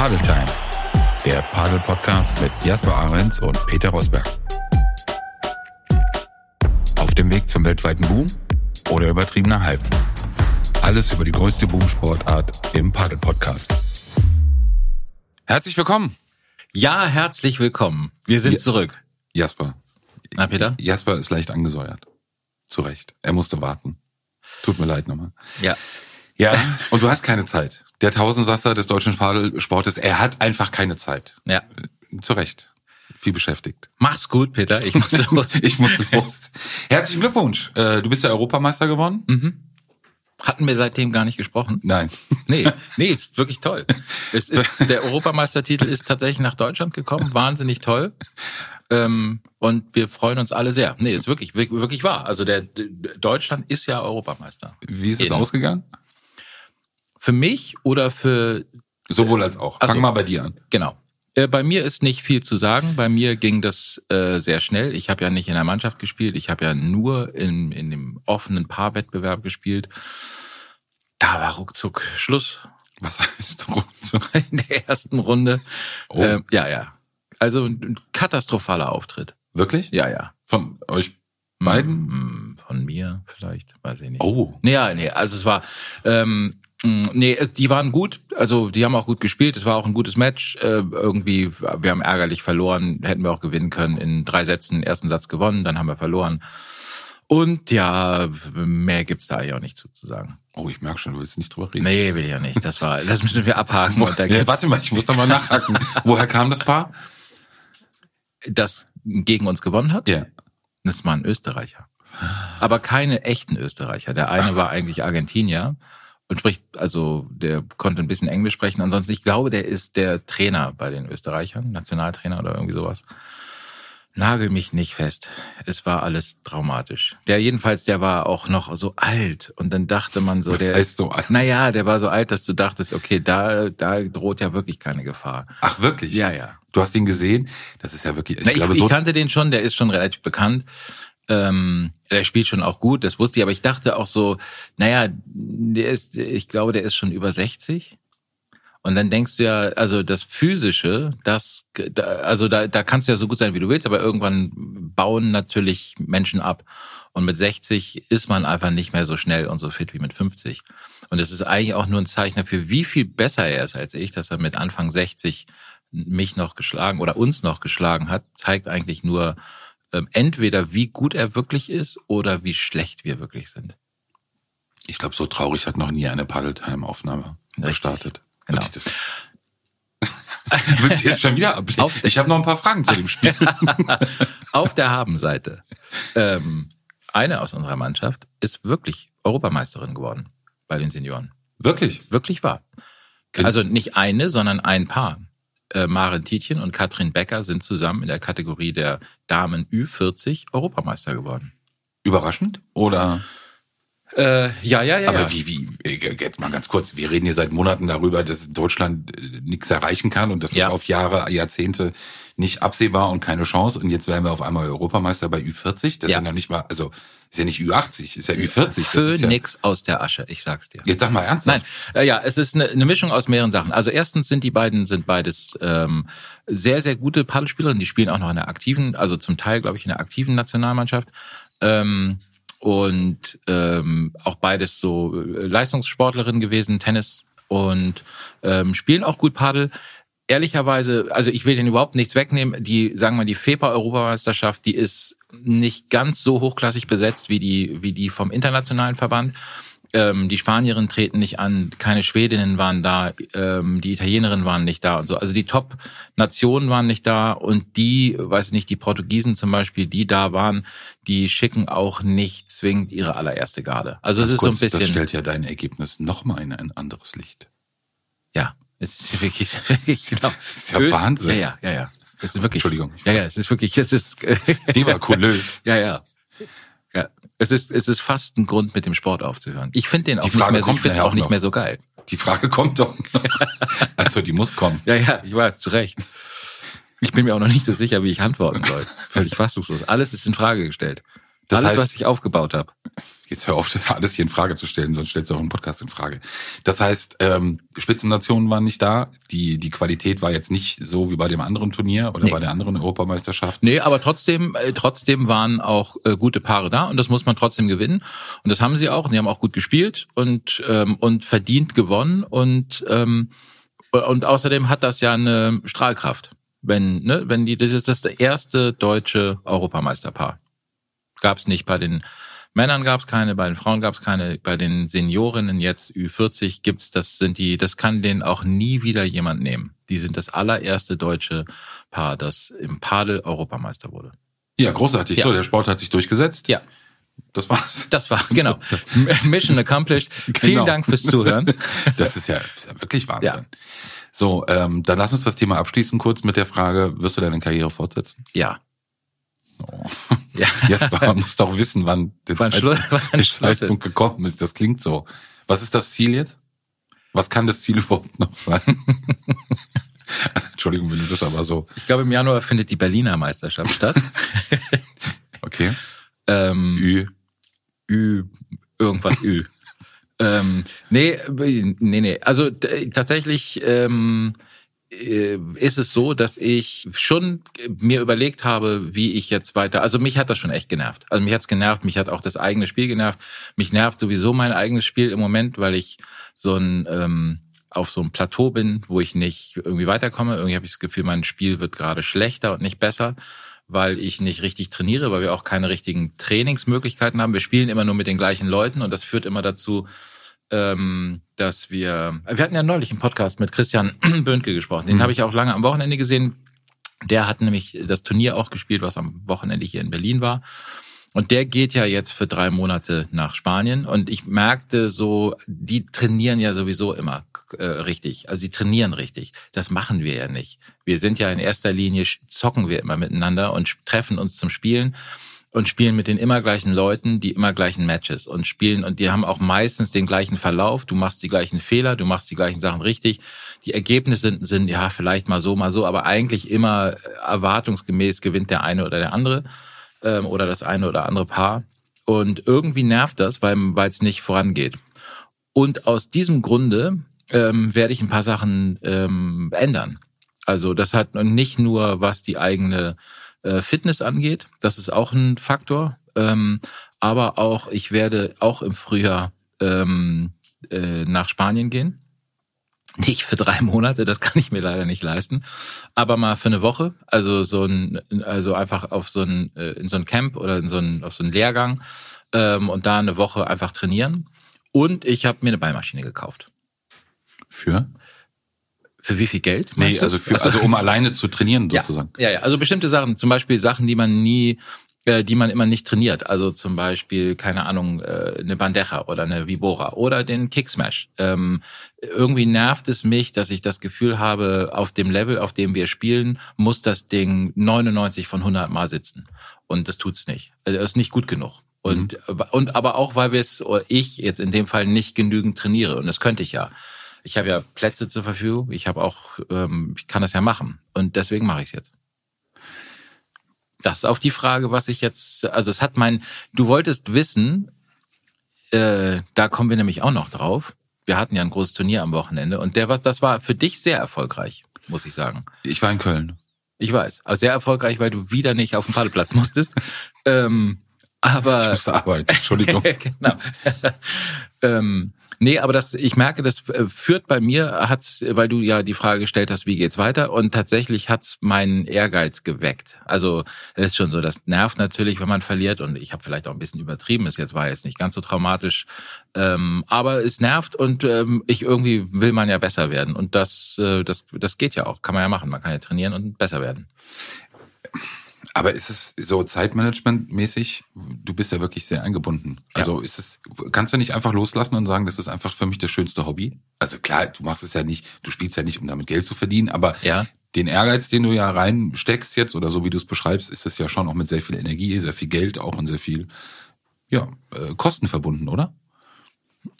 Padel Time, der Padel-Podcast mit Jasper Ahrens und Peter Rosberg. Auf dem Weg zum weltweiten Boom oder übertriebener Hype. Alles über die größte Boomsportart im Padel-Podcast. Herzlich willkommen. Ja, herzlich willkommen. Wir sind Ja. zurück. Jasper. Na, Peter? Jasper ist leicht angesäuert. Zu Recht. Er musste warten. Tut mir leid nochmal. Ja. Ja, und du hast keine Zeit. Der Tausendsasser des deutschen Padelsportes, er hat einfach keine Zeit. Ja. Zu Recht. Viel beschäftigt. Mach's gut, Peter. Ich muss los. Ich muss los. Herzlichen Glückwunsch. Äh, Du bist ja Europameister geworden? Mhm. Hatten wir seitdem gar nicht gesprochen? Nein. Nee, nee, ist wirklich toll. Es ist, der Europameistertitel ist tatsächlich nach Deutschland gekommen. Wahnsinnig toll. Ähm, und wir freuen uns alle sehr. Nee, ist wirklich, wirklich, wahr. Also der, Deutschland ist ja Europameister. Wie ist es ausgegangen? Für mich oder für Sowohl als auch. Ach Fang mal bei dir an. Genau. Äh, Bei mir ist nicht viel zu sagen. Bei mir ging das äh, sehr schnell. Ich habe ja nicht in der Mannschaft gespielt. Ich habe ja nur in, in dem offenen Paarwettbewerb gespielt. Da war ruckzuck Schluss Was heißt ruckzuck? in der ersten Runde. Oh. Ähm, ja, ja. Also ein katastrophaler Auftritt. Wirklich? Ja, ja. Von euch beiden? Mm, Von mir vielleicht, weiß ich nicht. Oh. Ja, nee, also es war, ähm, nee, es- die waren gut, also die haben auch gut gespielt, es war auch ein gutes Match. Äh, irgendwie, wir haben ärgerlich verloren, hätten wir auch gewinnen können. In drei Sätzen, ersten Satz gewonnen, dann haben wir verloren. Und ja, mehr gibt's da eigentlich auch nicht zu, zu sagen. Oh, ich merke schon, du willst nicht drüber reden. Nee, will ich ja nicht. Das war, das müssen wir abhaken. Und da Ja, warte mal, ich muss da mal nachhaken. Woher kam das Paar? das gegen uns gewonnen hat. Ja. Das war ein Österreicher. Aber keine echten Österreicher. Der eine war eigentlich Argentinier und spricht, also der konnte ein bisschen Englisch sprechen. Ansonsten, ich glaube, der ist der Trainer bei den Österreichern, Nationaltrainer oder irgendwie sowas. Nagel mich nicht fest. Es war alles traumatisch. Der jedenfalls, der war auch noch so alt. Und dann dachte man so, Was der heißt so alt? Naja, der war so alt, dass du dachtest, okay, da, da droht ja wirklich keine Gefahr. Ach, wirklich? Ja, ja. Du hast ihn gesehen? Das ist ja wirklich, ich Na, ich, glaube, ich so, kannte den schon, der ist schon relativ bekannt. Ähm, der spielt schon auch gut, das wusste ich, aber ich dachte auch so, naja, der ist, ich glaube, der ist schon über 60. Und dann denkst du ja, also das Physische, das, da, also da, da kannst du ja so gut sein, wie du willst, aber irgendwann bauen natürlich Menschen ab. Und mit 60 ist man einfach nicht mehr so schnell und so fit wie mit 50. Und es ist eigentlich auch nur ein Zeichen dafür, wie viel besser er ist als ich, dass er mit Anfang 60 mich noch geschlagen oder uns noch geschlagen hat, zeigt eigentlich nur ähm, entweder wie gut er wirklich ist oder wie schlecht wir wirklich sind. ich glaube, so traurig hat noch nie eine Paddle-Time-Aufnahme gestartet. Genau. Willst du jetzt schon wieder ablehnen? Auf- Ich habe noch ein paar Fragen zu dem Spiel. Auf der Habenseite. Ähm, eine aus unserer Mannschaft ist wirklich Europameisterin geworden bei den Senioren. Wirklich? Wirklich wahr. Also nicht eine, sondern ein Paar. Äh, Maren Tietjen und Katrin Becker sind zusammen in der Kategorie der Damen Ü40 Europameister geworden. Überraschend? Oder? Äh, ja, ja, ja. Aber ja. wie, wie, äh, jetzt mal ganz kurz, wir reden hier seit Monaten darüber, dass Deutschland äh, nichts erreichen kann und dass Ja. es auf Jahre, Jahrzehnte nicht absehbar und keine Chance. Und jetzt werden wir auf einmal Europameister bei Ü40. Das Ja. ist ja nicht mal, also ist ja nicht Ü80, ist ja Ü40. Das ist ja, Phönix aus der Asche, ich sag's dir. jetzt sag mal ernsthaft. Nein, äh, ja, es ist eine, eine Mischung aus mehreren Sachen. Also erstens sind die beiden sind beides ähm, sehr sehr gute Paddelspielerinnen. Die spielen auch noch in der aktiven, also zum Teil glaube ich in der aktiven Nationalmannschaft. Ähm, und ähm, auch beides so äh, Leistungssportlerinnen gewesen, Tennis und ähm, spielen auch gut Paddel. Ehrlicherweise, also ich will denen überhaupt nichts wegnehmen. Die, sagen wir, die FEPA-Europameisterschaft, die ist nicht ganz so hochklassig besetzt wie die, wie die vom internationalen Verband. Ähm, die Spanierinnen treten nicht an, keine Schwedinnen waren da, ähm, die Italienerinnen waren nicht da und so. Also die Top-Nationen waren nicht da und die, weiß ich nicht, die Portugiesen zum Beispiel, die da waren, die schicken auch nicht zwingend ihre allererste Garde. Also es ist Kurz, so ein Das bisschen, stellt ja dein Ergebnis nochmal in ein anderes Licht. ja, es ist wirklich, wirklich genau. ist ja Wahnsinn. Ja, ja, ja, ja. Es ist wirklich, Entschuldigung. Ja, ja, es ist wirklich, es ist, Devakulös. ja, ja. Ja, es ist, es ist fast ein Grund, mit dem Sport aufzuhören. Ich finde den auch nicht mehr, so- ich nachher auch auch nicht noch. mehr so geil. Die Frage kommt doch. Also die muss kommen. Ja, ja, ich weiß, zu Recht. Ich bin mir auch noch nicht so sicher, wie ich antworten soll. Völlig fassungslos. Alles ist in Frage gestellt. Das Alles, heißt- was ich aufgebaut habe. Jetzt hör auf, das alles hier in Frage zu stellen, sonst stellst du auch einen Podcast in Frage. Das heißt, ähm, Spitzennationen waren nicht da. Die, die Qualität war jetzt nicht so wie bei dem anderen Turnier oder Nee. bei der anderen Europameisterschaft. Nee, aber trotzdem, äh, trotzdem waren auch äh, gute Paare da und das muss man trotzdem gewinnen. Und das haben sie auch. Und die haben auch gut gespielt und, ähm, und verdient gewonnen. Und, ähm, und außerdem hat das ja eine Strahlkraft. Wenn, ne, wenn die, das ist das erste deutsche Europameisterpaar. Gab es nicht bei den Männern gab es keine, bei den Frauen gab es keine, bei den Seniorinnen jetzt Ü40 gibt's das sind die, das kann denen auch nie wieder jemand nehmen. Die sind das allererste deutsche Paar, das im Padel Europameister wurde. Ja, großartig. Ja. So, der Sport hat sich durchgesetzt. Ja, Das war's. das war genau Mission accomplished. Vielen Genau. Dank fürs Zuhören. Das ist ja, ist ja wirklich Wahnsinn. Ja. So, ähm, dann lass uns das Thema abschließen kurz mit der Frage, wirst du deine Karriere fortsetzen? Ja, So. ja. Jesper man muss doch wissen, wann der, Wann Zeit, Schluss- wann der. Zeitpunkt gekommen ist. Das klingt so. Was ist das Ziel jetzt? Was kann das Ziel überhaupt noch sein? also, Entschuldigung, wenn du das aber so. Ich glaube im Januar findet die Berliner Meisterschaft statt. Okay. ähm, Ü. Ü, irgendwas Ü. ähm, nee, nee, nee. Also tatsächlich ähm, äh, ist es so, dass ich schon mir überlegt habe, wie ich jetzt weiter. Also mich hat das schon echt genervt. Also mich hat's genervt, mich hat auch das eigene Spiel genervt. Mich nervt sowieso mein eigenes Spiel im Moment, weil ich so ein ähm, auf so einem Plateau bin, wo ich nicht irgendwie weiterkomme. Irgendwie habe ich das Gefühl, mein Spiel wird gerade schlechter und nicht besser, weil ich nicht richtig trainiere, weil wir auch keine richtigen Trainingsmöglichkeiten haben. Wir spielen immer nur mit den gleichen Leuten und das führt immer dazu, ähm, dass wir, wir hatten ja neulich einen Podcast mit Christian Böhnke gesprochen, den habe ich auch lange am Wochenende gesehen. Der hat nämlich das Turnier auch gespielt, was am Wochenende hier in Berlin war. Und der geht ja jetzt für drei Monate nach Spanien. Und ich merkte so, die trainieren ja sowieso immer äh, richtig. Also die trainieren richtig. Das machen wir ja nicht. Wir sind ja in erster Linie, zocken wir immer miteinander und treffen uns zum Spielen und spielen mit den immer gleichen Leuten die immer gleichen Matches und spielen und die haben auch meistens den gleichen Verlauf. Du machst die gleichen Fehler, du machst die gleichen Sachen richtig. Die Ergebnisse sind, sind ja vielleicht mal so, mal so, aber eigentlich immer erwartungsgemäß gewinnt der eine oder der andere ähm, oder das eine oder andere Paar. Und irgendwie nervt das, weil es nicht vorangeht. Und aus diesem Grunde ähm, werde ich ein paar Sachen ähm, ändern. Also das hat nicht nur was die eigene äh, Fitness angeht, das ist auch ein Faktor, ähm, aber auch ich werde auch im Frühjahr ähm, äh, nach Spanien gehen. Nicht für drei Monate, das kann ich mir leider nicht leisten, aber mal für eine Woche, also so ein, also einfach auf so ein äh, in so ein Camp oder in so ein auf so einen Lehrgang ähm, und da eine Woche einfach trainieren. Und ich habe mir eine Ballmaschine gekauft. Für? Für wie viel Geld? Nee, du? also, für, Ach so. also um alleine zu trainieren sozusagen. Ja, ja, also bestimmte Sachen, zum Beispiel Sachen, die man nie, äh, die man immer nicht trainiert. Also zum Beispiel, keine Ahnung, äh, eine Bandeja oder eine Vibora oder den Kicksmash. Ähm, irgendwie nervt es mich, dass ich das Gefühl habe, auf dem Level, auf dem wir spielen, muss das Ding 99 von 100 Mal sitzen. Und das tut's nicht. Also das ist nicht gut genug. Und, und aber auch, weil wir es, ich jetzt in dem Fall nicht genügend trainiere. Und das könnte ich ja. Ich habe ja Plätze zur Verfügung. Ich habe auch, ähm, ich kann das ja machen. Und deswegen mache ich es jetzt. Das ist auch die Frage, was ich jetzt, also es hat mein, du wolltest wissen, äh, da kommen wir nämlich auch noch drauf. Wir hatten ja ein großes Turnier am Wochenende und der was, das war für dich sehr erfolgreich, muss ich sagen. Ich war in Köln. Ich weiß, also sehr erfolgreich, weil du wieder nicht auf den Paddelplatz musstest. ähm, aber Ich musste arbeiten. Entschuldigung. genau. ähm, nee, aber das, ich merke, das äh, führt bei mir, hat's, weil du ja die Frage gestellt hast, wie geht's weiter? Und tatsächlich hat's meinen Ehrgeiz geweckt. Also es ist schon so, das nervt natürlich, wenn man verliert. Und ich habe vielleicht auch ein bisschen übertrieben. Es jetzt war jetzt nicht ganz so traumatisch, ähm, aber es nervt und ähm, ich irgendwie will man ja besser werden. Und das, äh, das, das geht ja auch, kann man ja machen. Man kann ja trainieren und besser werden. Aber ist es so Zeitmanagement-mäßig? Du bist ja wirklich sehr eingebunden. Also ist es, kannst du nicht einfach loslassen und sagen, das ist einfach für mich das schönste Hobby? Also klar, du machst es ja nicht, du spielst ja nicht, um damit Geld zu verdienen, aber Ja. den Ehrgeiz, den du ja reinsteckst jetzt oder so wie du es beschreibst, ist es ja schon auch mit sehr viel Energie, sehr viel Geld auch und sehr viel, ja, äh, Kosten verbunden, oder?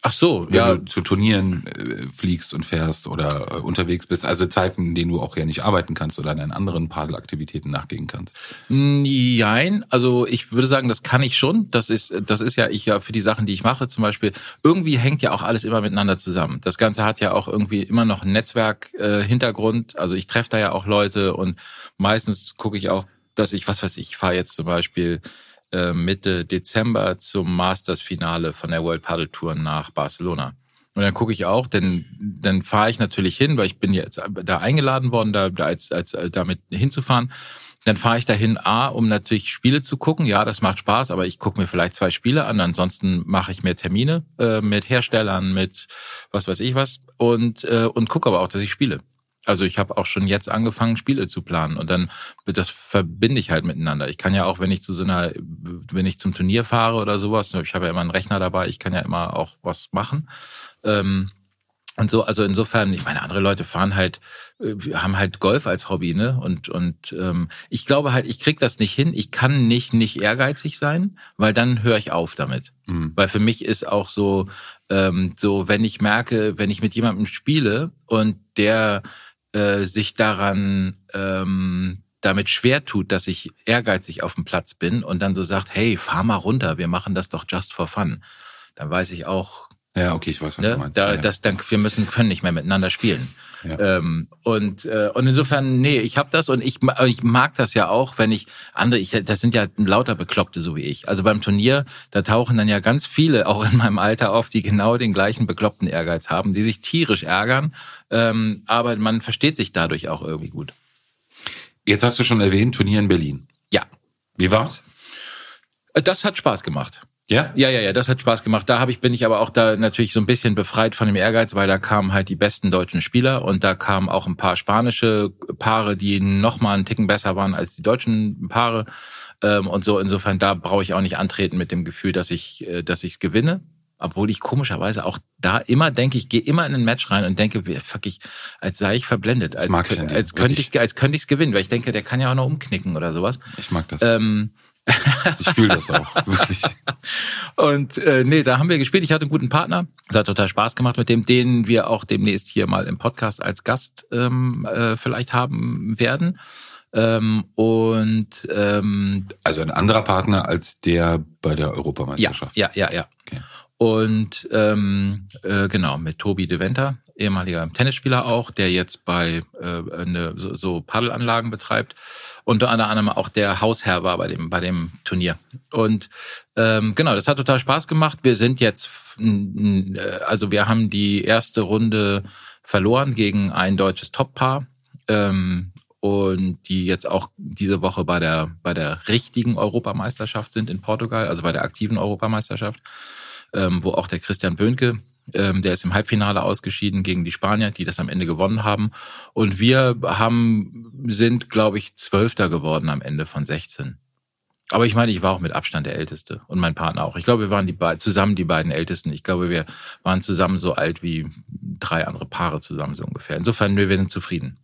Ach so, wenn ja. du zu Turnieren äh, fliegst und fährst oder äh, unterwegs bist. Also Zeiten, in denen du auch ja nicht arbeiten kannst oder deinen anderen Padelaktivitäten nachgehen kannst. Nein, also ich würde sagen, das kann ich schon. Das ist, das ist ja ich ja für die Sachen, die ich mache, zum Beispiel. Irgendwie hängt ja auch alles immer miteinander zusammen. Das Ganze hat ja auch irgendwie immer noch einen Netzwerk-Hintergrund. also ich treffe da ja auch Leute und meistens gucke ich auch, dass ich, was weiß ich, fahre jetzt zum Beispiel äh, Mitte Dezember zum Masters-Finale von der World Paddle Tour nach Barcelona. Und dann gucke ich auch, denn dann fahre ich natürlich hin, weil ich bin jetzt da eingeladen worden, da, da als, als äh, damit hinzufahren. Dann fahre ich dahin, A, um natürlich Spiele zu gucken. Ja, das macht Spaß, aber ich gucke mir vielleicht zwei Spiele an. Ansonsten mache ich mehr Termine äh, mit Herstellern, mit was weiß ich was und, äh, und gucke aber auch, dass ich spiele. Also ich habe auch schon jetzt angefangen, Spiele zu planen und dann das verbinde ich halt miteinander. Ich kann ja auch, wenn ich zu so einer, wenn ich zum Turnier fahre oder sowas, ich habe ja immer einen Rechner dabei, ich kann ja immer auch was machen. Ähm, und so, also insofern, ich meine, andere Leute fahren halt, äh, haben halt Golf als Hobby, ne? Und und ähm, ich glaube halt, ich krieg das nicht hin. Ich kann nicht nicht ehrgeizig sein, weil dann höre ich auf damit. Mhm. Weil für mich ist auch so, ähm, so wenn ich merke, wenn ich mit jemandem spiele und der äh, sich daran ähm, damit schwer tut, dass ich ehrgeizig auf dem Platz bin und dann so sagt, hey, fahr mal runter, wir machen das doch just for fun. Dann weiß ich auch, ja, okay, ich weiß, was ne, du meinst. Da, ja, das, dann, wir müssen können nicht mehr miteinander spielen. Ja. Ähm, und äh, und insofern, nee, ich habe das und ich ich mag das ja auch, wenn ich andere, ich, das sind ja lauter Bekloppte so wie ich. Also beim Turnier, da tauchen dann ja ganz viele auch in meinem Alter auf, die genau den gleichen bekloppten Ehrgeiz haben, die sich tierisch ärgern, ähm, aber man versteht sich dadurch auch irgendwie gut. Jetzt hast du schon erwähnt Turnier in Berlin. Ja. Wie war's? Das hat Spaß gemacht. Ja? Ja, ja, ja, das hat Spaß gemacht. Da habe ich bin ich aber auch da natürlich so ein bisschen befreit von dem Ehrgeiz, weil da kamen halt die besten deutschen Spieler und da kamen auch ein paar spanische Paare, die noch mal einen Ticken besser waren als die deutschen Paare ähm, und so. Insofern da brauche ich auch nicht antreten mit dem Gefühl, dass ich äh, dass ich's gewinne. Obwohl ich komischerweise auch da immer denke, ich gehe immer in ein Match rein und denke, fuck ich, als sei ich verblendet, als, mag ich als könnte ich, als könnte ich's gewinnen, weil ich denke, der kann ja auch noch umknicken oder sowas. Ich mag das. Ähm, ich fühle das auch, wirklich. Und äh, nee, da haben wir gespielt. Ich hatte einen guten Partner. Es hat total Spaß gemacht mit dem, den wir auch demnächst hier mal im Podcast als Gast ähm, äh, vielleicht haben werden. Ähm, und ähm, Also ein anderer Partner als der bei der ja, Europameisterschaft. ja, ja, ja. Okay. Und ähm, äh, genau, mit Tobi de Venter, ehemaliger Tennisspieler auch, der jetzt bei äh, eine, so, so Paddelanlagen betreibt. Unter anderem auch der Hausherr war bei dem, bei dem Turnier. Und ähm, genau, das hat total Spaß gemacht. Wir sind jetzt, äh, also wir haben die erste Runde verloren gegen ein deutsches Top-Paar. Ähm, und die jetzt auch diese Woche bei der bei der richtigen Europameisterschaft sind in Portugal, also bei der aktiven Europameisterschaft ähm, wo auch der Christian Böhnke, ähm, der ist im Halbfinale ausgeschieden gegen die Spanier, die das am Ende gewonnen haben. Und wir haben, sind, glaube ich, Zwölfter geworden am Ende von 16. Aber ich meine, ich war auch mit Abstand der Älteste und mein Partner auch. Ich glaube, wir waren die zusammen die beiden Ältesten. Ich glaube, wir waren zusammen so alt wie drei andere Paare zusammen so ungefähr. Insofern, wir sind zufrieden.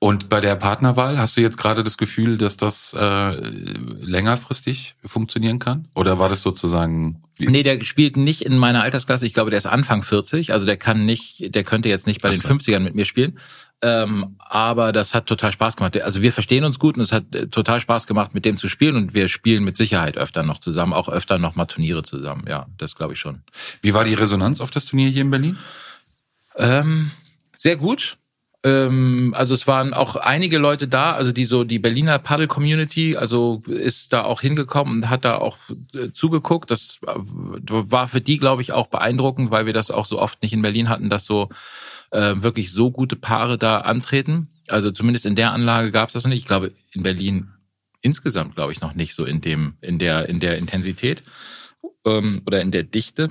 Und bei der Partnerwahl hast du jetzt gerade das Gefühl, dass das äh, längerfristig funktionieren kann? Oder war das sozusagen Nee, der spielt nicht in meiner Altersklasse. Ich glaube, der ist Anfang 40. Also der kann nicht, der könnte jetzt nicht bei den 50ern mit mir spielen. Ähm, aber das hat total Spaß gemacht. Also wir verstehen uns gut und es hat äh, total Spaß gemacht, mit dem zu spielen. Und wir spielen mit Sicherheit öfter noch zusammen, auch öfter noch mal Turniere zusammen. Ja, das glaube ich schon. Wie war die Resonanz auf das Turnier hier in Berlin? Ähm, sehr gut. Ähm, also es waren auch einige Leute da, also die so die Berliner Paddle Community, also ist da auch hingekommen und hat da auch äh, zugeguckt. Das war für die, glaube ich, auch beeindruckend, weil wir das auch so oft nicht in Berlin hatten, dass so äh, wirklich so gute Paare da antreten. Also zumindest in der Anlage gab es das nicht. Ich glaube, in Berlin insgesamt, glaube ich, noch nicht so in dem, in der, in der Intensität ähm, oder in der Dichte.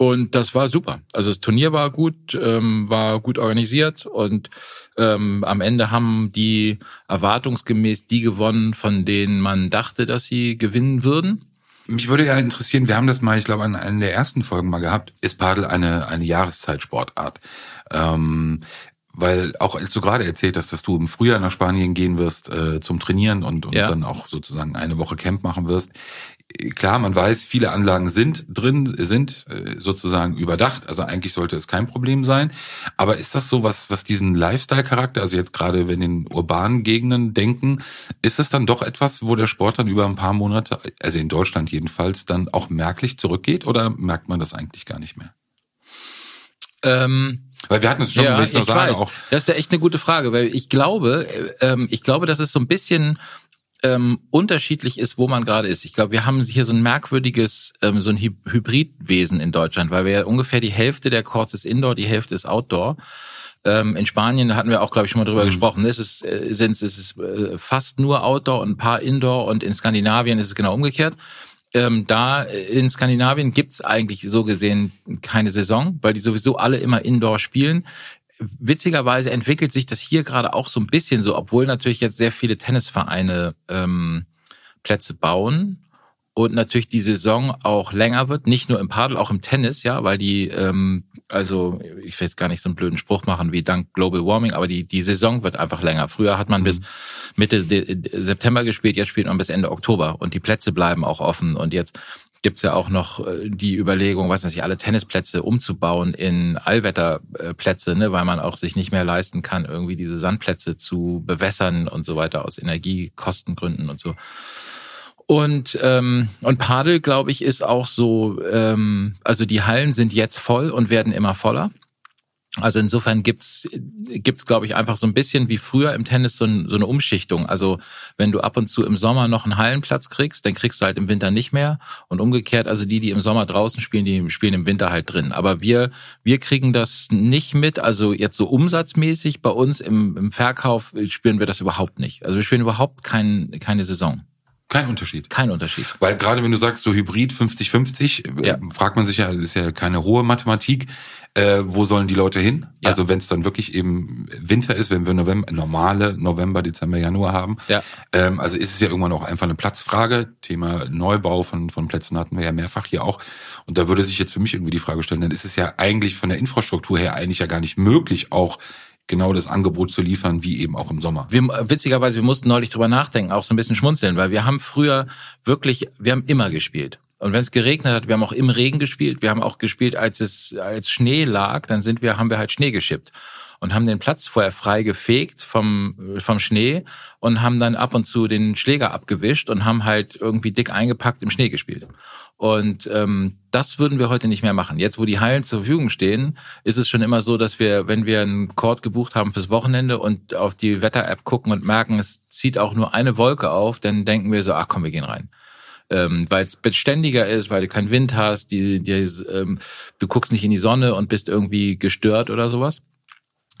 Und das war super. Also das Turnier war gut, ähm, war gut organisiert und ähm, am Ende haben die erwartungsgemäß die gewonnen, von denen man dachte, dass sie gewinnen würden. Mich würde ja interessieren, wir haben das mal, ich glaube, in einer der ersten Folgen mal gehabt, ist Padel eine, eine Jahreszeitsportart? Ähm, weil auch als du gerade erzählt hast, dass du im Frühjahr nach Spanien gehen wirst äh, zum Trainieren und, und Ja. dann auch sozusagen eine Woche Camp machen wirst. Klar, man weiß, viele Anlagen sind drin, sind äh, sozusagen überdacht. Also eigentlich sollte es kein Problem sein. Aber ist das so was, was diesen Lifestyle-Charakter, also jetzt gerade wenn in urbanen Gegenden denken, ist es dann doch etwas, wo der Sport dann über ein paar Monate, also in Deutschland jedenfalls, dann auch merklich zurückgeht oder merkt man das eigentlich gar nicht mehr? Ähm weil wir hatten es schon, ja, ich sagen, weiß. auch. Das ist ja echt eine gute Frage, weil ich glaube, äh, ähm, ich glaube, dass es so ein bisschen ähm, unterschiedlich ist, wo man gerade ist. Ich glaube, wir haben hier so ein merkwürdiges, ähm, so ein Hy Hybridwesen in Deutschland, weil wir ja ungefähr die Hälfte der Courts ist Indoor, die Hälfte ist Outdoor. Ähm, in Spanien hatten wir auch, glaube ich, schon mal drüber mhm. gesprochen. Es ist, äh, sind, es ist äh, fast nur Outdoor und ein paar Indoor und in Skandinavien ist es genau umgekehrt. Ähm, da in Skandinavien gibt's eigentlich so gesehen keine Saison, weil die sowieso alle immer Indoor spielen witzigerweise entwickelt sich das hier gerade auch so ein bisschen so, obwohl natürlich jetzt sehr viele Tennisvereine ähm, Plätze bauen und natürlich die Saison auch länger wird, nicht nur im Padel, auch im Tennis, ja, weil die, ähm, also ich will jetzt gar nicht so einen blöden Spruch machen wie dank Global Warming, aber die die Saison wird einfach länger. Früher hat man mhm. bis Mitte September gespielt, jetzt spielt man bis Ende Oktober und die Plätze bleiben auch offen und jetzt gibt's ja auch noch äh, die Überlegung, was weiß ich, alle Tennisplätze umzubauen in Allwetterplätze, ne, weil man auch sich nicht mehr leisten kann, irgendwie diese Sandplätze zu bewässern und so weiter aus Energiekostengründen und so. Und ähm, und Padel, glaube ich, ist auch so. Ähm, also die Hallen sind jetzt voll und werden immer voller. Also insofern gibt's gibt's glaube ich einfach so ein bisschen wie früher im Tennis so, ein, so, eine Umschichtung. Also wenn du ab und zu im Sommer noch einen Hallenplatz kriegst, dann kriegst du halt im Winter nicht mehr und umgekehrt. Also die, die im Sommer draußen spielen, die spielen im Winter halt drin. Aber wir wir kriegen das nicht mit. Also jetzt so umsatzmäßig bei uns im, im Verkauf spüren wir das überhaupt nicht. Also wir spielen überhaupt kein, keine Saison. Kein Unterschied. Kein Unterschied. Weil gerade wenn du sagst, so Hybrid 50-50, äh, ja. fragt man sich ja, ist ja keine hohe Mathematik, äh, wo sollen die Leute hin? Ja. Also wenn es dann wirklich eben Winter ist, wenn wir November, normale November, Dezember, Januar haben. Ja. Ähm, also ist es ja irgendwann auch einfach eine Platzfrage. Thema Neubau von, von Plätzen hatten wir ja mehrfach hier auch. Und da würde sich jetzt für mich irgendwie die Frage stellen, dann ist es ja eigentlich von der Infrastruktur her eigentlich ja gar nicht möglich, auch genau das Angebot zu liefern, wie eben auch im Sommer. Wir, witzigerweise, wir mussten neulich drüber nachdenken, auch so ein bisschen schmunzeln, weil wir haben früher wirklich, wir haben immer gespielt. Und wenn es geregnet hat, wir haben auch im Regen gespielt, wir haben auch gespielt, als es als Schnee lag, dann sind wir, haben wir halt Schnee geschippt und haben den Platz vorher frei gefegt vom, vom Schnee und haben dann ab und zu den Schläger abgewischt und haben halt irgendwie dick eingepackt im Schnee gespielt. Und ähm, das würden wir heute nicht mehr machen. Jetzt, wo die Hallen zur Verfügung stehen, ist es schon immer so, dass wir, wenn wir einen Court gebucht haben fürs Wochenende und auf die Wetter-App gucken und merken, es zieht auch nur eine Wolke auf, dann denken wir so, ach komm, wir gehen rein. Ähm, weil es beständiger ist, weil du keinen Wind hast, die, die, ähm, du guckst nicht in die Sonne und bist irgendwie gestört oder sowas.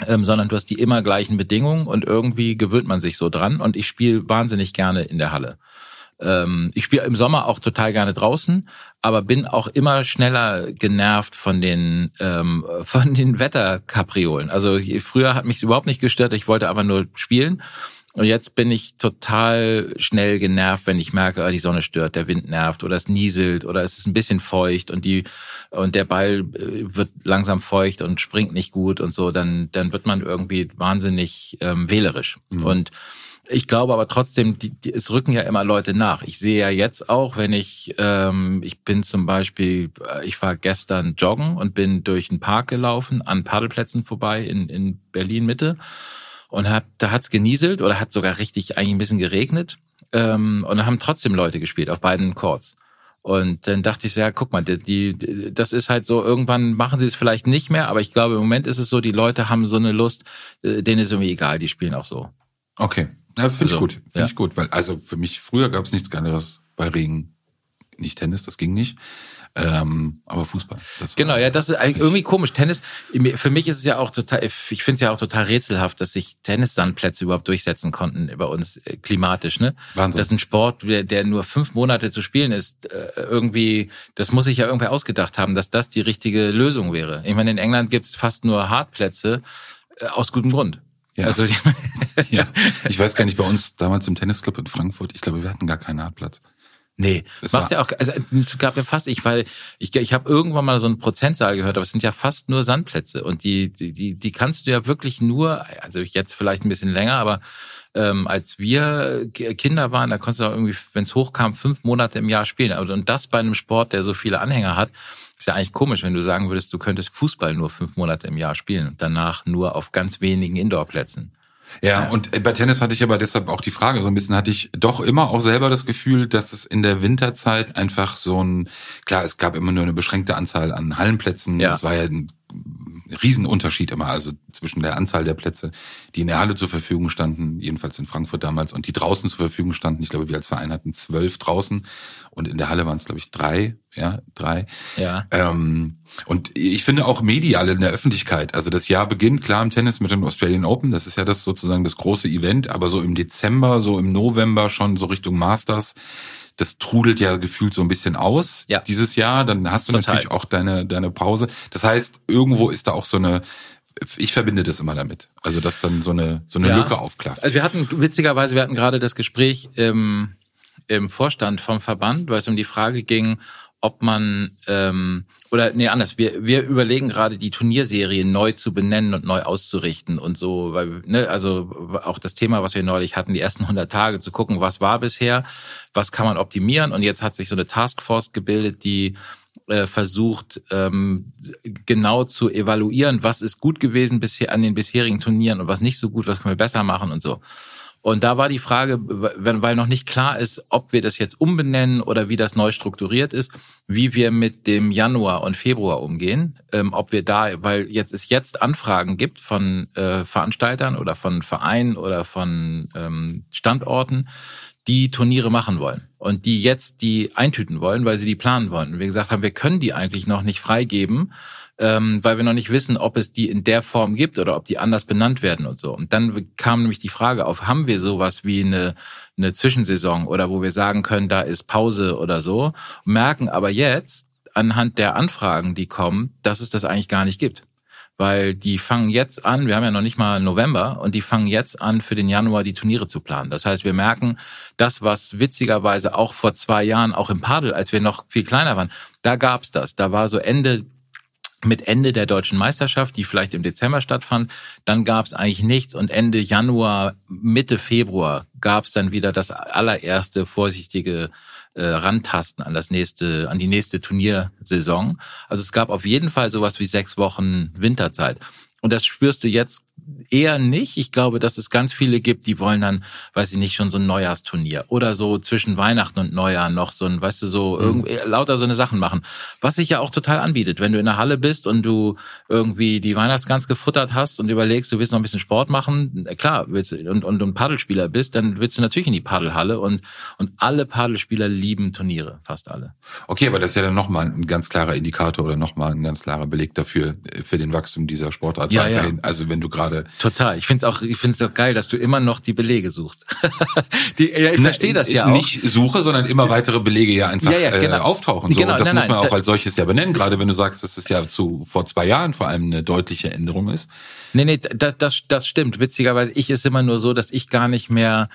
Ähm, sondern du hast die immer gleichen Bedingungen und irgendwie gewöhnt man sich so dran. Und ich spiele wahnsinnig gerne in der Halle. Ähm, ich spiele im Sommer auch total gerne draußen, aber bin auch immer schneller genervt von den ähm, von den Wetterkapriolen. Also früher hat mich überhaupt nicht gestört, ich wollte aber nur spielen. Und jetzt bin ich total schnell genervt, wenn ich merke, oh, die Sonne stört, der Wind nervt oder es nieselt oder es ist ein bisschen feucht und die und der Ball äh, wird langsam feucht und springt nicht gut und so, dann dann wird man irgendwie wahnsinnig ähm, wählerisch. Mhm. Und ich glaube aber trotzdem, die, die, es rücken ja immer Leute nach. Ich sehe ja jetzt auch, wenn ich, ähm, ich bin zum Beispiel, äh, ich war gestern joggen und bin durch den Park gelaufen, an Paddelplätzen vorbei in, in Berlin Mitte und hab, da hat's genieselt oder hat sogar richtig eigentlich ein bisschen geregnet ähm, und da haben trotzdem Leute gespielt auf beiden Courts. Und dann dachte ich so, ja, guck mal, die, die, das ist halt so, irgendwann machen sie es vielleicht nicht mehr, aber ich glaube, im Moment ist es so, die Leute haben so eine Lust, äh, denen ist irgendwie egal, die spielen auch so. Okay. Ja, finde also, ich gut. Finde ja. ich gut, weil also für mich früher gab es nichts Geileres bei Regen. Nicht Tennis, das ging nicht. Ähm, aber Fußball. genau, ja, das ist irgendwie komisch. Tennis, für mich ist es ja auch total, ich finde es ja auch total rätselhaft, dass sich Tennissandplätze überhaupt durchsetzen konnten bei uns äh, klimatisch. Ne? Wahnsinn. Das ist ein Sport, der, nur fünf Monate zu spielen ist. Äh, irgendwie, das muss sich ja irgendwer ausgedacht haben, dass das die richtige Lösung wäre. Ich meine, in England gibt es fast nur Hartplätze äh, aus gutem Grund. Ja. Also, ja. Ich weiß gar nicht, bei uns damals im Tennisclub in Frankfurt, ich glaube, wir hatten gar keinen Hartplatz. Nee, das macht ja auch, also es gab ja fast, ich, weil ich, ich habe irgendwann mal so einen Prozentzahl gehört, aber es sind ja fast nur Sandplätze und die, die, die, die kannst du ja wirklich nur, also jetzt vielleicht ein bisschen länger, aber ähm, als wir Kinder waren, da konntest du auch irgendwie, wenn es hochkam, fünf Monate im Jahr spielen. Und das bei einem Sport, der so viele Anhänger hat, ist ja eigentlich komisch, wenn du sagen würdest, du könntest Fußball nur fünf Monate im Jahr spielen und danach nur auf ganz wenigen Indoorplätzen. Ja, und bei Tennis hatte ich aber deshalb auch die Frage, so ein bisschen hatte ich doch immer auch selber das Gefühl, dass es in der Winterzeit einfach so ein, klar, es gab immer nur eine beschränkte Anzahl an Hallenplätzen, Ja. es war ja ein Riesenunterschied immer, also zwischen der Anzahl der Plätze, die in der Halle zur Verfügung standen, jedenfalls in Frankfurt damals, und die draußen zur Verfügung standen. Ich glaube, wir als Verein hatten zwölf draußen und in der Halle waren es, glaube ich, drei, ja, drei. Ja. Ähm, und ich finde auch medial in der Öffentlichkeit. Also das Jahr beginnt klar im Tennis mit dem Australian Open. Das ist ja das sozusagen das große Event. Aber so im Dezember, so im November schon so Richtung Masters. Das trudelt ja gefühlt so ein bisschen aus Ja. dieses Jahr. Dann hast du Total. natürlich auch deine, deine Pause. Das heißt, irgendwo ist da auch so eine, ich verbinde das immer damit. Also, dass dann so eine, so eine Ja. Lücke aufklafft. Also wir hatten, witzigerweise, wir hatten gerade das Gespräch im, im Vorstand vom Verband, weil es um die Frage ging, ob man, ähm, oder nee, anders, wir, wir überlegen gerade die Turnierserie neu zu benennen und neu auszurichten und so, weil, ne, also auch das Thema, was wir neulich hatten, die ersten 100 Tage zu gucken, was war bisher, was kann man optimieren und jetzt hat sich so eine Taskforce gebildet, die äh, versucht, ähm, genau zu evaluieren, was ist gut gewesen bisher an den bisherigen Turnieren und was nicht so gut, was können wir besser machen und so. Und da war die Frage, weil noch nicht klar ist, ob wir das jetzt umbenennen oder wie das neu strukturiert ist, wie wir mit dem Januar und Februar umgehen, ähm, ob wir da, weil jetzt es jetzt Anfragen gibt von äh, Veranstaltern oder von Vereinen oder von ähm, Standorten, die Turniere machen wollen und die jetzt die eintüten wollen, weil sie die planen wollen. Und wir gesagt haben, wir können die eigentlich noch nicht freigeben, ähm, weil wir noch nicht wissen, ob es die in der Form gibt oder ob die anders benannt werden und so. Und dann kam nämlich die Frage auf, haben wir sowas wie eine, eine Zwischensaison oder wo wir sagen können, da ist Pause oder so, merken aber jetzt anhand der Anfragen, die kommen, dass es das eigentlich gar nicht gibt. Weil die fangen jetzt an, wir haben ja noch nicht mal November, und die fangen jetzt an, für den Januar die Turniere zu planen. Das heißt, wir merken, das, was witzigerweise auch vor zwei Jahren, auch im Padel, als wir noch viel kleiner waren, da gab's das. Da war so Ende mit Ende der deutschen Meisterschaft, die vielleicht im Dezember stattfand, dann gab es eigentlich nichts und Ende Januar, Mitte Februar gab es dann wieder das allererste vorsichtige äh, Rantasten an das nächste, an die nächste Turniersaison. Also es gab auf jeden Fall sowas wie sechs Wochen Winterzeit. Und das spürst du jetzt eher nicht. Ich glaube, dass es ganz viele gibt, die wollen dann, weiß ich nicht, schon so ein Neujahrsturnier oder so zwischen Weihnachten und Neujahr noch so ein, weißt du, so irgendwie lauter so eine Sachen machen. Was sich ja auch total anbietet, wenn du in der Halle bist und du irgendwie die Weihnachtsgans gefuttert hast und überlegst, du willst noch ein bisschen Sport machen, klar, willst du, und, und du ein Paddelspieler bist, dann willst du natürlich in die Paddelhalle und, und alle Paddelspieler lieben Turniere, fast alle. Okay, aber das ist ja dann nochmal ein ganz klarer Indikator oder nochmal ein ganz klarer Beleg dafür, äh, für den Wachstum dieser Sportart Ja, ja. weiterhin. Also wenn du gerade Total. Ich finde es auch, ich finde es auch geil, dass du immer noch die Belege suchst. die, ja, ich verstehe das ja auch. Nicht suche, sondern immer weitere Belege ja einfach Ja, ja, genau. äh, auftauchen. So. Genau, und das nein, muss man nein, auch als solches ja benennen, gerade wenn du sagst, dass es ja zu vor zwei Jahren vor allem eine deutliche Änderung ist. Nee, nee, das, das, das stimmt. Witzigerweise, ich ist immer nur so, dass ich gar nicht mehr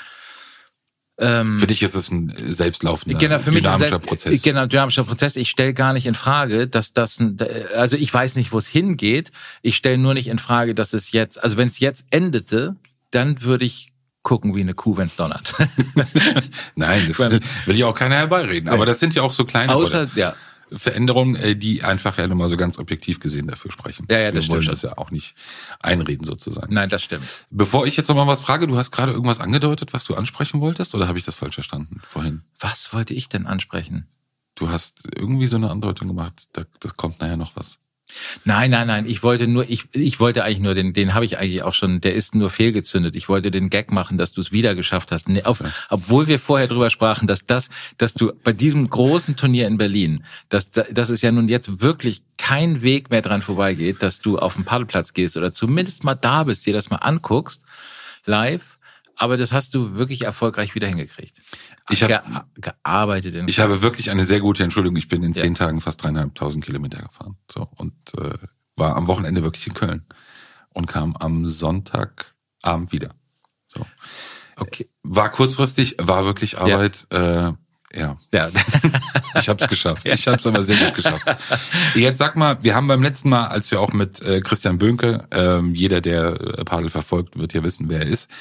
ähm, Für dich ist es ein selbstlaufender, genau, für mich dynamischer selbst, Prozess. Genau, dynamischer Prozess. Ich stelle gar nicht in Frage, dass das, ein, also ich weiß nicht, wo es hingeht. Ich stelle nur nicht in Frage, dass es jetzt, also wenn es jetzt endete, dann würde ich gucken wie eine Kuh, wenn es donnert. Nein, das will, ja auch keiner herbeireden. Aber das sind ja auch so kleine Außer, ja, Veränderungen, äh, die einfach ja nun mal so ganz objektiv gesehen dafür sprechen. Ja, ja, das Wir wollen stimmt das ja auch nicht einreden sozusagen. nein, das stimmt. Bevor ich jetzt noch mal was frage, du hast gerade irgendwas angedeutet, was du ansprechen wolltest, oder habe ich das falsch verstanden vorhin? Was wollte ich denn ansprechen? Du hast irgendwie so eine Andeutung gemacht, da, das kommt nachher noch was. Nein, nein, nein. Ich wollte nur, ich, ich wollte eigentlich nur den, den habe ich eigentlich auch schon. Der ist nur fehlgezündet. Ich wollte den Gag machen, dass du es wieder geschafft hast. Nee, auf, obwohl wir vorher drüber sprachen, dass das, dass du bei diesem großen Turnier in Berlin, dass, dass es ja nun jetzt wirklich kein Weg mehr dran vorbeigeht, dass du auf den Paddelplatz gehst oder zumindest mal da bist, dir das mal anguckst, live. Aber das hast du wirklich erfolgreich wieder hingekriegt. Ich hab- Ge gearbeitet Ich habe wirklich eine sehr gute Entschuldigung. Ich bin in Ja. zehn Tagen fast dreieinhalbtausend Kilometer gefahren. So und äh, war am Wochenende wirklich in Köln und kam am Sonntagabend wieder. So okay. war kurzfristig, war wirklich Arbeit. Äh, Ja. Ja. Ich habe es geschafft. Ich habe es aber sehr gut geschafft. Jetzt sag mal, wir haben beim letzten Mal, als wir auch mit äh, Christian Böhnke, ähm, jeder, der äh, Padel verfolgt, wird ja wissen, wer er ist.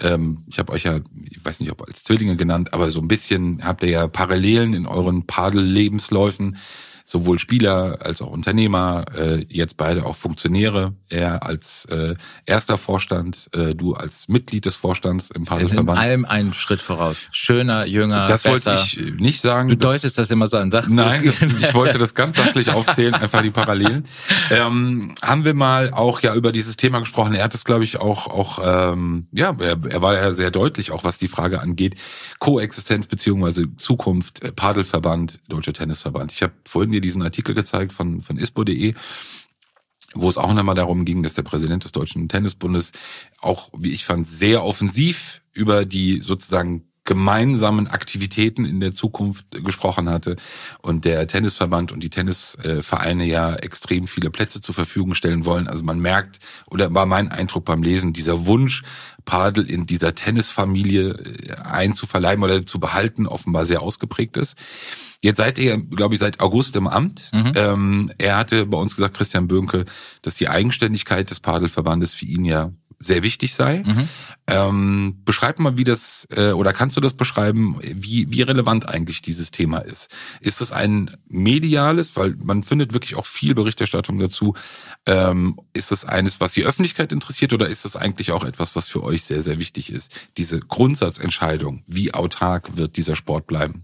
Ähm, ich habe euch ja, ich weiß nicht, ob als Zwillinge genannt, aber so ein bisschen habt ihr ja Parallelen in euren Padel-Lebensläufen sowohl Spieler als auch Unternehmer, äh, jetzt beide auch Funktionäre. Er als äh, erster Vorstand, äh, du als Mitglied des Vorstands im Padelverband. In allem einen Schritt voraus. Schöner, jünger, Das besser. wollte ich nicht sagen. Du deutest das immer so an Sachen. Nein, das, ich wollte das ganz sachlich aufzählen, einfach die Parallelen. Ähm, haben wir mal auch ja über dieses Thema gesprochen. Er hat es, glaube ich, auch, auch ähm, ja, er, er war ja sehr deutlich, auch was die Frage angeht. Koexistenz beziehungsweise Zukunft, äh, Padelverband, Deutscher Tennisverband. Ich habe vorhin dir diesen Artikel gezeigt von, von ispo.de wo es auch nochmal darum ging, dass der Präsident des Deutschen Tennisbundes auch, wie ich fand, sehr offensiv über die sozusagen gemeinsamen Aktivitäten in der Zukunft gesprochen hatte und der Tennisverband und die Tennisvereine ja extrem viele Plätze zur Verfügung stellen wollen. Also man merkt, oder war mein Eindruck beim Lesen, dieser Wunsch, Padel in dieser Tennisfamilie äh, einzuverleiben oder zu behalten, offenbar sehr ausgeprägt ist. Jetzt seid ihr, glaube ich, seit August im Amt. Ähm, er hatte bei uns gesagt, Christian Böhnke, dass die Eigenständigkeit des Padelverbandes für ihn ja sehr wichtig sei. Ähm, beschreib mal, wie das, äh, oder kannst du das beschreiben, wie, wie relevant eigentlich dieses Thema ist? Ist es ein mediales, weil man findet wirklich auch viel Berichterstattung dazu, ähm, ist es eines, was die Öffentlichkeit interessiert oder ist es eigentlich auch etwas, was für euch sehr, sehr wichtig ist? Diese Grundsatzentscheidung, wie autark wird dieser Sport bleiben?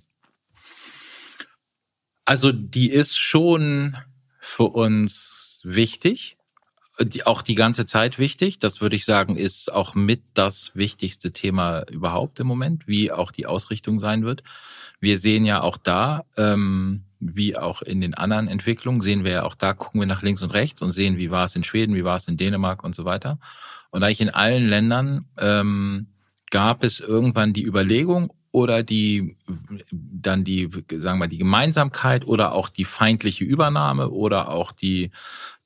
Also die ist schon für uns wichtig, die, auch die ganze Zeit wichtig. Das würde ich sagen, ist auch mit das wichtigste Thema überhaupt im Moment, wie auch die Ausrichtung sein wird. Wir sehen ja auch da, ähm, wie auch in den anderen Entwicklungen, sehen wir ja auch da, gucken wir nach links und rechts und sehen, wie war es in Schweden, wie war es in Dänemark und so weiter. Und eigentlich in allen Ländern ähm, gab es irgendwann die Überlegung oder die dann die sagen wir die Gemeinsamkeit oder auch die feindliche Übernahme oder auch die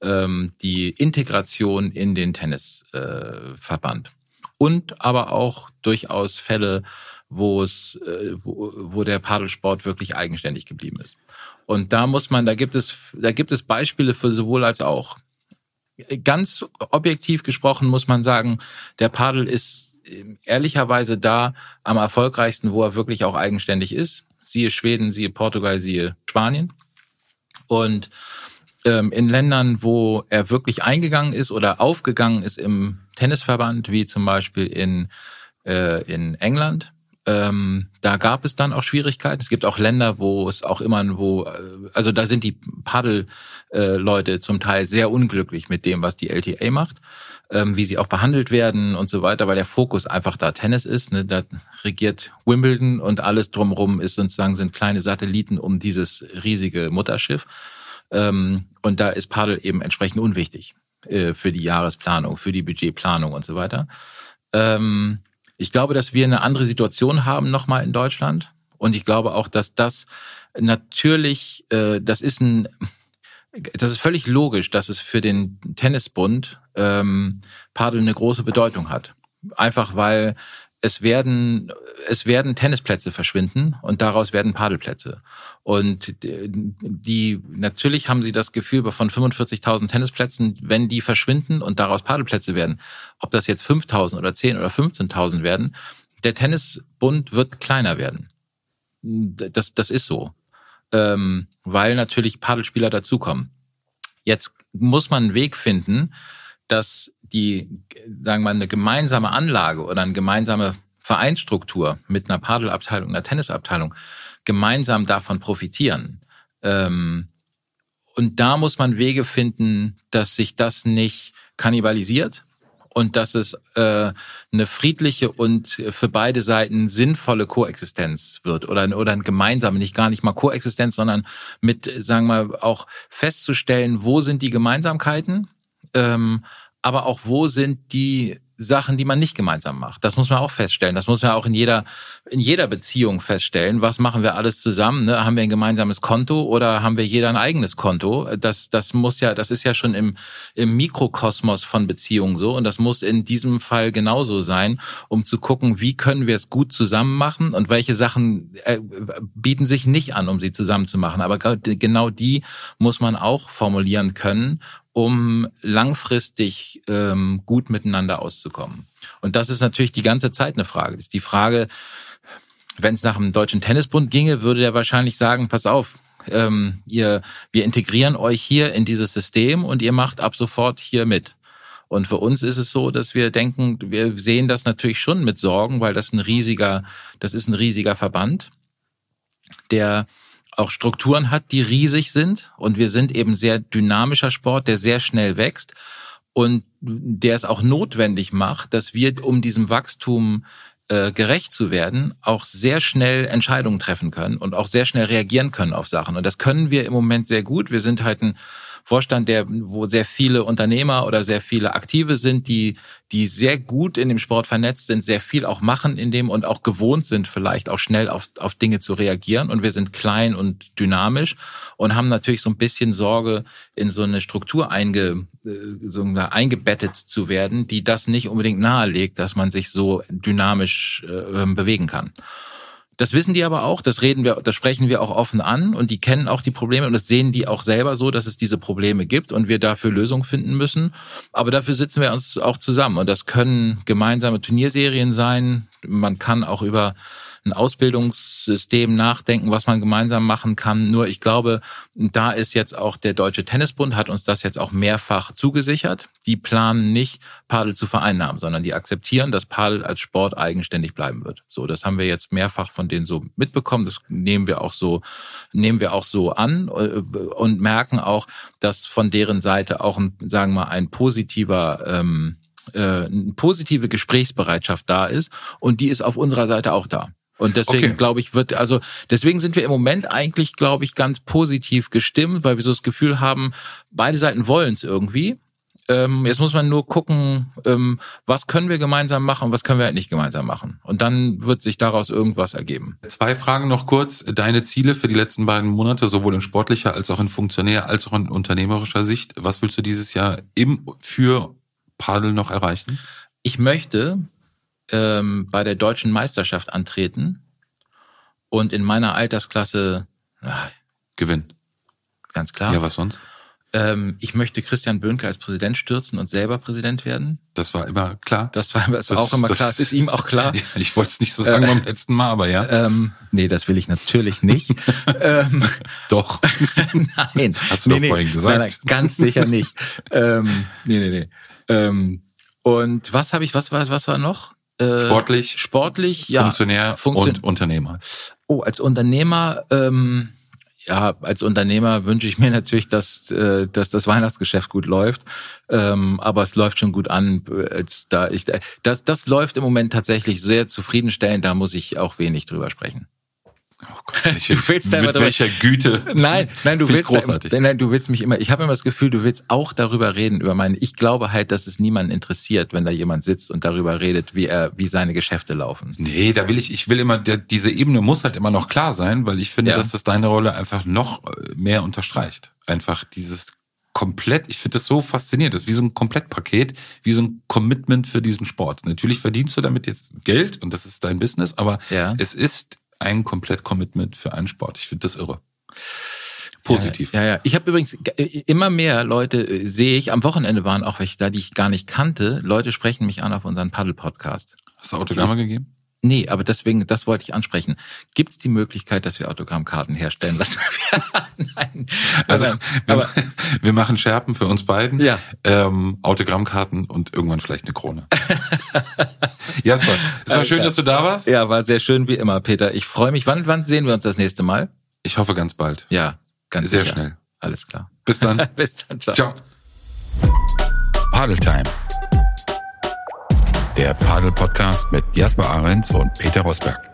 ähm, die Integration in den Tennisverband äh, und aber auch durchaus Fälle wo es äh, wo, wo der Padelsport wirklich eigenständig geblieben ist. Und da muss man da gibt es da gibt es Beispiele für sowohl als auch. Ganz objektiv gesprochen muss man sagen der Padel ist ehrlicherweise da am erfolgreichsten, wo er wirklich auch eigenständig ist. Siehe Schweden, siehe Portugal, siehe Spanien. Und ähm, in Ländern, wo er wirklich eingegangen ist oder aufgegangen ist im Tennisverband, wie zum Beispiel in, äh, in England, ähm, da gab es dann auch Schwierigkeiten. Es gibt auch Länder, wo es auch immer, wo, also da sind die Paddel-Leute äh, zum Teil sehr unglücklich mit dem, was die LTA macht ähm, wie sie auch behandelt werden und so weiter, weil der Fokus einfach da Tennis ist. Ne? Da regiert Wimbledon und alles drumherum ist sozusagen sind kleine Satelliten um dieses riesige Mutterschiff. Ähm, und da ist Paddel eben entsprechend unwichtig äh, für die Jahresplanung, für die Budgetplanung und so weiter. Ähm, ich glaube, dass wir eine andere Situation haben nochmal in Deutschland. Und ich glaube auch, dass das natürlich, äh, das ist ein, das ist völlig logisch, dass es für den Tennisbund ähm, Padel eine große Bedeutung hat. Einfach weil es werden, es werden Tennisplätze verschwinden und daraus werden Padelplätze. Und die, natürlich haben sie das Gefühl von 45.000 Tennisplätzen, wenn die verschwinden und daraus Padelplätze werden, ob das jetzt 5.000 oder 10 oder 15.000 werden, der Tennisbund wird kleiner werden. Das, das ist so. Ähm, weil natürlich Padelspieler dazukommen. Jetzt muss man einen Weg finden, dass die, sagen wir mal, eine gemeinsame Anlage oder eine gemeinsame Vereinsstruktur mit einer Padelabteilung, einer Tennisabteilung gemeinsam davon profitieren. Ähm, und da muss man Wege finden, dass sich das nicht kannibalisiert und dass es äh, eine friedliche und für beide Seiten sinnvolle Koexistenz wird oder oder ein gemeinsame, nicht gar nicht mal Koexistenz, sondern mit, sagen wir auch festzustellen, wo sind die Gemeinsamkeiten, ähm, aber auch wo sind die Sachen, die man nicht gemeinsam macht. Das muss man auch feststellen. Das muss man auch in jeder, in jeder Beziehung feststellen. Was machen wir alles zusammen? Ne? Haben wir ein gemeinsames Konto oder haben wir jeder ein eigenes Konto? Das, das muss ja, das ist ja schon im, im Mikrokosmos von Beziehungen so. Und das muss in diesem Fall genauso sein, um zu gucken, wie können wir es gut zusammen machen und welche Sachen äh, bieten sich nicht an, um sie zusammen zu machen. Aber genau die muss man auch formulieren können um langfristig ähm, gut miteinander auszukommen. Und das ist natürlich die ganze Zeit eine Frage. Das ist die Frage, wenn es nach dem Deutschen Tennisbund ginge, würde der wahrscheinlich sagen, pass auf, ähm, ihr, wir integrieren euch hier in dieses System und ihr macht ab sofort hier mit. Und für uns ist es so, dass wir denken, wir sehen das natürlich schon mit Sorgen, weil das ein riesiger, das ist ein riesiger Verband, der auch Strukturen hat, die riesig sind. Und wir sind eben sehr dynamischer Sport, der sehr schnell wächst und der es auch notwendig macht, dass wir, um diesem Wachstum äh, gerecht zu werden, auch sehr schnell Entscheidungen treffen können und auch sehr schnell reagieren können auf Sachen. Und das können wir im Moment sehr gut. Wir sind halt ein Vorstand, der, wo sehr viele Unternehmer oder sehr viele Aktive sind, die, die sehr gut in dem Sport vernetzt sind, sehr viel auch machen in dem und auch gewohnt sind, vielleicht auch schnell auf, auf Dinge zu reagieren. Und wir sind klein und dynamisch und haben natürlich so ein bisschen Sorge, in so eine Struktur einge, äh, so eingebettet zu werden, die das nicht unbedingt nahelegt, dass man sich so dynamisch äh, bewegen kann. Das wissen die aber auch, das reden wir, das sprechen wir auch offen an und die kennen auch die Probleme und das sehen die auch selber so, dass es diese Probleme gibt und wir dafür Lösungen finden müssen. Aber dafür sitzen wir uns auch zusammen und das können gemeinsame Turnierserien sein. Man kann auch über ein Ausbildungssystem nachdenken, was man gemeinsam machen kann. Nur ich glaube, da ist jetzt auch der Deutsche Tennisbund, hat uns das jetzt auch mehrfach zugesichert. Die planen nicht, Padel zu vereinnahmen, sondern die akzeptieren, dass Padel als Sport eigenständig bleiben wird. So, das haben wir jetzt mehrfach von denen so mitbekommen. Das nehmen wir auch so, nehmen wir auch so an äh, und merken auch, dass von deren Seite auch, ein, sagen wir mal, ein positiver ähm, äh, eine positive Gesprächsbereitschaft da ist und die ist auf unserer Seite auch da. Und deswegen okay. glaube ich, wird, also deswegen sind wir im Moment eigentlich, glaube ich, ganz positiv gestimmt, weil wir so das Gefühl haben, beide Seiten wollen es irgendwie. Ähm, jetzt muss man nur gucken, ähm, was können wir gemeinsam machen und was können wir halt nicht gemeinsam machen. Und dann wird sich daraus irgendwas ergeben. Zwei Fragen noch kurz. Deine Ziele für die letzten beiden Monate, sowohl in sportlicher als auch in funktionär, als auch in unternehmerischer Sicht. Was willst du dieses Jahr im, für Padel noch erreichen? Ich möchte ähm, bei der deutschen Meisterschaft antreten und in meiner Altersklasse ach, gewinnen. Ganz klar. Ja, was sonst? Ähm, ich möchte Christian Böhnke als Präsident stürzen und selber Präsident werden. Das war immer klar. Das war das auch immer das, klar. Das ist ihm auch klar. ich wollte es nicht so sagen äh, beim letzten Mal, aber ja. Ähm, nee, das will ich natürlich nicht. ähm, Doch. nein. Hast du nee, doch nee, vorhin gesagt. Nein, nein, ganz sicher nicht. ähm, nee, nee, nee. Ähm, und was habe ich, was war, was war noch? Äh, sportlich, sportlich, ja, Funktionär Funktion und Unternehmer. Oh, als Unternehmer, ähm, ja, als Unternehmer wünsche ich mir natürlich, dass, äh, dass das Weihnachtsgeschäft gut läuft. Ähm, aber es läuft schon gut an. Als da ich, das, das läuft im Moment tatsächlich sehr zufriedenstellend. Da muss ich auch wenig drüber sprechen. Oh Gott, welche, du willst mit welcher Güte? Nein, nein, du willst großartig. Da, nein, du willst mich immer. Ich habe immer das Gefühl, du willst auch darüber reden über meine. Ich glaube halt, dass es niemanden interessiert, wenn da jemand sitzt und darüber redet, wie er, wie seine Geschäfte laufen. Nee, da will ich. Ich will immer. Der, diese Ebene muss halt immer noch klar sein, weil ich finde, ja. dass das deine Rolle einfach noch äh, mehr unterstreicht. Einfach dieses komplett, ich finde das so faszinierend. Das ist wie so ein Komplettpaket, wie so ein Commitment für diesen Sport. Natürlich verdienst du damit jetzt Geld und das ist dein Business, aber ja. es ist ein Komplett-Commitment für einen Sport. Ich finde das irre. Positiv. Ja, ja. ja. Ich habe übrigens immer mehr Leute äh, sehe ich. Am Wochenende waren auch welche da, die ich gar nicht kannte. Leute sprechen mich an auf unseren Paddle-Podcast. Hast du Autogramme gegeben? Nee, aber deswegen, das wollte ich ansprechen. Gibt es die Möglichkeit, dass wir Autogrammkarten herstellen lassen? Nein. Also wir, wir, machen Scherpen für uns beiden, ja. ähm, Autogrammkarten und irgendwann vielleicht eine Krone. Jasper, es war schön, dass du da warst. Ja, war sehr schön wie immer, Peter. Ich freue mich. Wann, wann sehen wir uns das nächste Mal? Ich hoffe ganz bald. Ja, ganz sehr sicher. schnell. Alles klar. Bis dann. Bis dann. Ciao. ciao. Paddle Time der Padel Podcast mit Jasper Ahrens und Peter Rosberg.